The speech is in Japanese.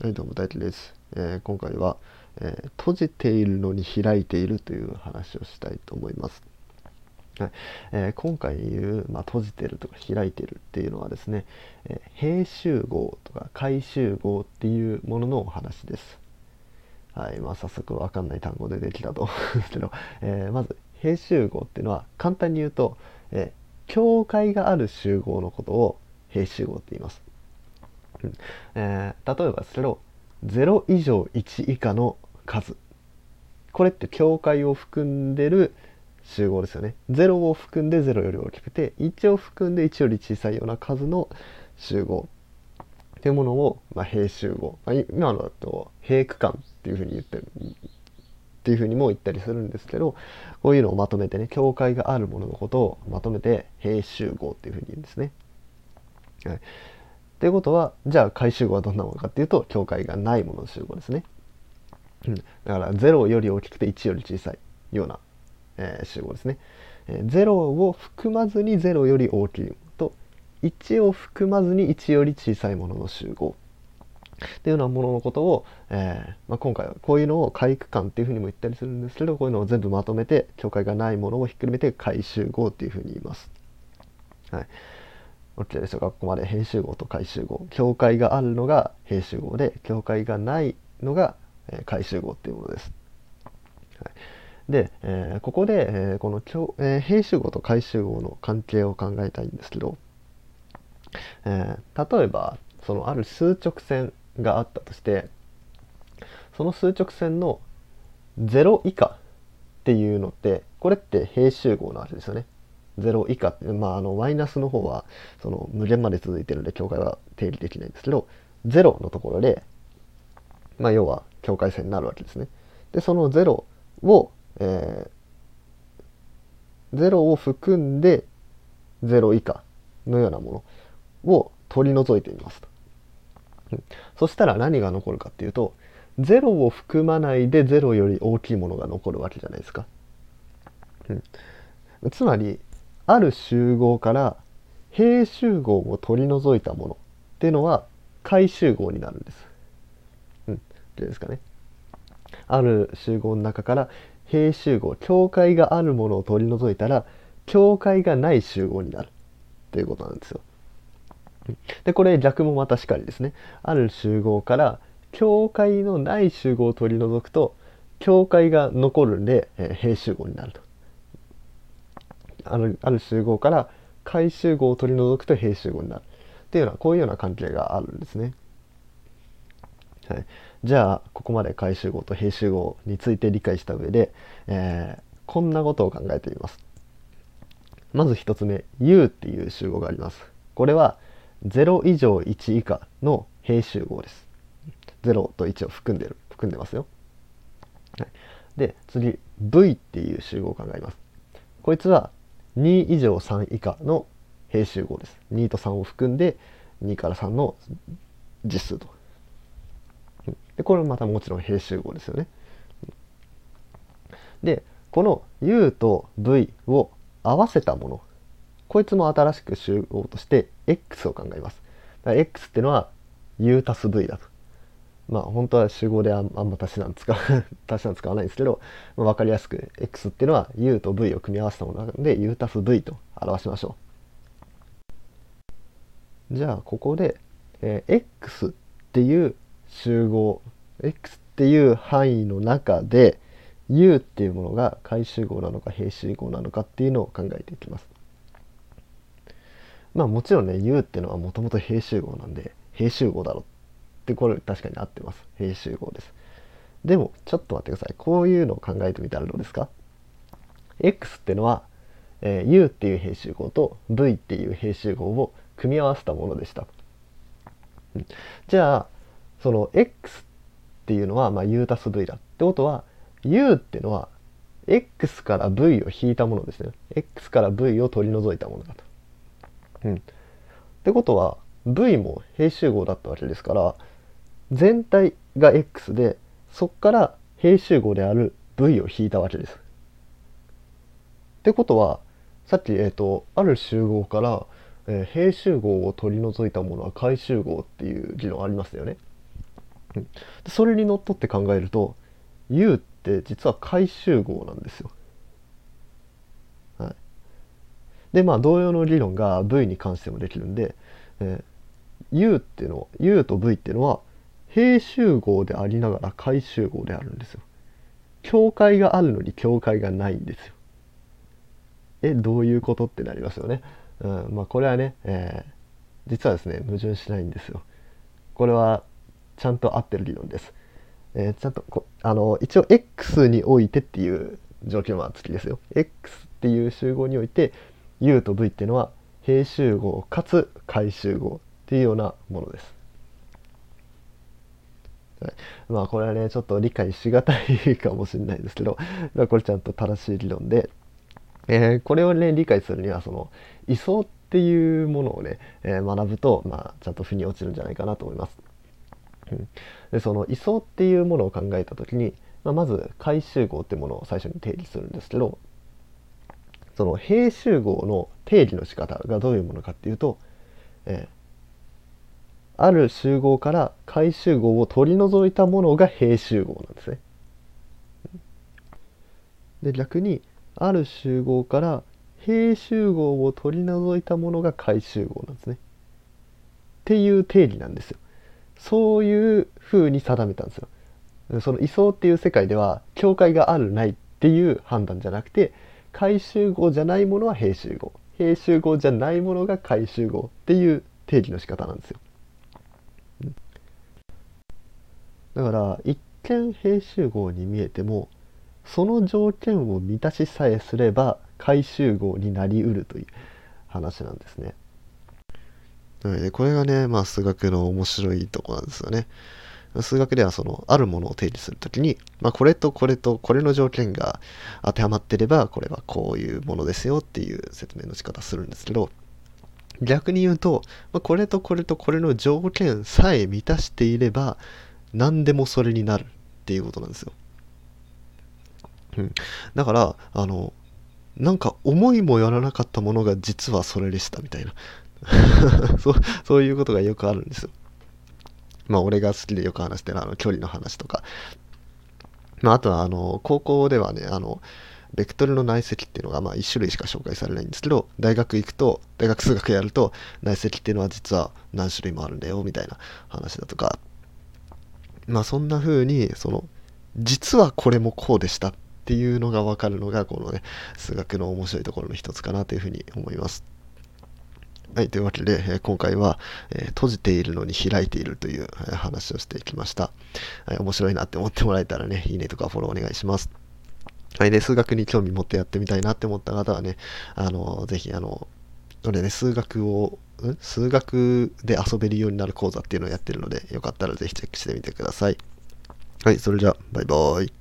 はい、どうも大輝です。えー今回は、えー閉じているのに開いているという話をしたいと思います。はいえー今回言う、まあ、閉じてるとか開いてるっていうのはですね、えー閉集合とか回集合っていうもののお話です。はい、まあ、早速わかんない単語でできたと思うんですけど、えーまず閉集合っていうのは簡単に言うと、えー境界がある集合のことを閉集合って言います。えー例えばですけど0以上1以下の数。これって境界を含んでる集合ですよね。0を含んで0より大きくて1を含んで1より小さいような数の集合。っていうものを、まあ、閉集合、まあ、今のだと閉区間っていうふうに言ってる。っていうふうにも言ったりするんですけどこういうのをまとめてね境界があるもののことをまとめて閉集合っていうふうに言うんですね。はい。ということはじゃあ回集合はどんなものかっていうと境界がないものの集合ですね。うん、だから0より大きくて1より小さいような、えー集合ですね。えー0を含まずに0より大きいものと1を含まずに1より小さいものの集合っていうようなもののことを、えーまあ、今回はこういうのを回区間っていうふうにも言ったりするんですけどこういうのを全部まとめて境界がないものをひっくるめて回集合っていうふうに言います。はい OK でしょうかここまで編集合と回集合境界があるのが編集合で境界がないのが、えー回集合っていうものです。はい、で、えーここで、えーこの境、えー編集合と回集合の関係を考えたいんですけど、えー例えばそのある数直線があったとしてその数直線の0以下っていうのってこれって閉集合なわけですよね。0以下、まあ、あのマイナスの方はその無限まで続いてるので境界は定義できないんですけど0のところで、まあ、要は境界線になるわけですね。でその0を、えー、0を含んで0以下のようなものを取り除いてみますと。そしたら何が残るかっていうと0を含まないで0より大きいものが残るわけじゃないですか。うん、つまりある集合から閉集合を取り除いたものっていうのは回集合になるんです。うん、どうですかね。ある集合の中から閉集合境界があるものを取り除いたら境界がない集合になるっていうことなんですよ。でこれ逆もまたしかりですね。ある集合から境界のない集合を取り除くと境界が残るんで、えー閉集合になると。あるある集合から回集合を取り除くと閉集合になるっていうようなこういうような関係があるんですね。はい、じゃあここまで回集合と閉集合について理解した上で、えーこんなことを考えてみます。まず一つ目 U っていう集合があります。これは0以上1以下の閉集合です。0と1を含んでる含んでますよ。はい、で次 V っていう集合を考えます。こいつは2以上3以下の閉集合です。2と3を含んで2から3の実数と。でこれもまたもちろん閉集合ですよね。でこの U と V を合わせたものこいつも新しく集合として X を考えます。だから X っていうのは U 足す V だと。まあ本当は集合であんあんま足し算使う足し算使わないんですけど、まあ、分かりやすく X っていうのは U と V を組み合わせたものなので U 足す V と表しましょう。じゃあここで、えー X っていう集合 X っていう範囲の中で U っていうものが回集合なのか閉集合なのかっていうのを考えていきます。まあもちろんね U っていうのはもともと閉集合なんで閉集合だろってこれ確かに合ってます。閉集合です。でもちょっと待ってください。こういうのを考えてみたらどうですか？X ってのは、えー U っていう閉集合と V っていう閉集合を組み合わせたものでした。じゃあその X っていうのは、まあ、U 足す V だってことは U ってのは X から V を引いたものですね。X から V を取り除いたものだと。うん、ってことは V も閉集合だったわけですから全体が X でそこから閉集合である V を引いたわけです。ってことはさっき、えー、とある集合から、えー閉集合を取り除いたものは回集合っていう議論ありましたよね。それにのっとって考えると U って実は回集合なんですよ。はい、でまあ同様の理論が V に関してもできるんで、えー、U っていうの U と V っていうのは平集合でありながら回集合であるんですよ。境界があるのに境界がないんですよ。えどういうことってなりますよね。うん、まあこれはね、えー、実はですね矛盾しないんですよ。これはちゃんと合ってる理論です。えー、ちゃんとこあの一応 X においてっていう条件は付きですよ。X っていう集合において U と V っていうのは平集合かつ回集合っていうようなものです。はい、まあこれはねちょっと理解しがたいかもしれないですけどこれちゃんと正しい理論で、えー、これをね理解するにはその位相っていうものをね、えー、学ぶと、まあ、ちゃんと腑に落ちるんじゃないかなと思います。うん、でその位相っていうものを考えた時に、まあ、まず回集合っていうものを最初に定義するんですけどその平集合の定義の仕方がどういうものかっていうと、えー、ある集合から回集合を取り除いたものが平集合なんですね。で逆にある集合から平集合を取り除いたものが回集合なんですね。っていう定義なんですよ。そういう風に定めたんですよ。その位相っていう世界では境界があるないっていう判断じゃなくて回集合じゃないものは平集合平集合じゃないものが回集合っていう定義の仕方なんですよ。だから一見平集合に見えてもその条件を満たしさえすれば回集合になりうるという話なんですね。でこれがね、まあ、数学の面白いとこなんですよね。数学ではそのあるものを定義するときに、まあ、これとこれとこれの条件が当てはまってればこれはこういうものですよっていう説明の仕方するんですけど逆に言うと、まあ、これとこれとこれの条件さえ満たしていれば何でもそれになるっていうことなんですよ。うん、だからあのなんか思いもよらなかったものが実はそれでしたみたいな そうそういうことがよくあるんですよ。まあ俺が好きでよく話してるあの距離の話とか。まああとはあの高校ではね、あの、ベクトルの内積っていうのがまあ1種類しか紹介されないんですけど、大学行くと、大学数学やると内積っていうのは実は何種類もあるんだよみたいな話だとか、まあそんな風に、その、実はこれもこうでしたっていうのが分かるのがこのね数学の面白いところの一つかなというふうに思います。はい、というわけで、え今回は、え閉じているのに開いているという、え話をしていきました、はい。面白いなって思ってもらえたらね、いいねとかフォローお願いします。はい、で、数学に興味持ってやってみたいなって思った方はね、あの、ぜひ、あの、俺ね、数学を、数学で遊べるようになる講座っていうのをやってるので、よかったらぜひチェックしてみてください。はい、それじゃあ、バイバーイ。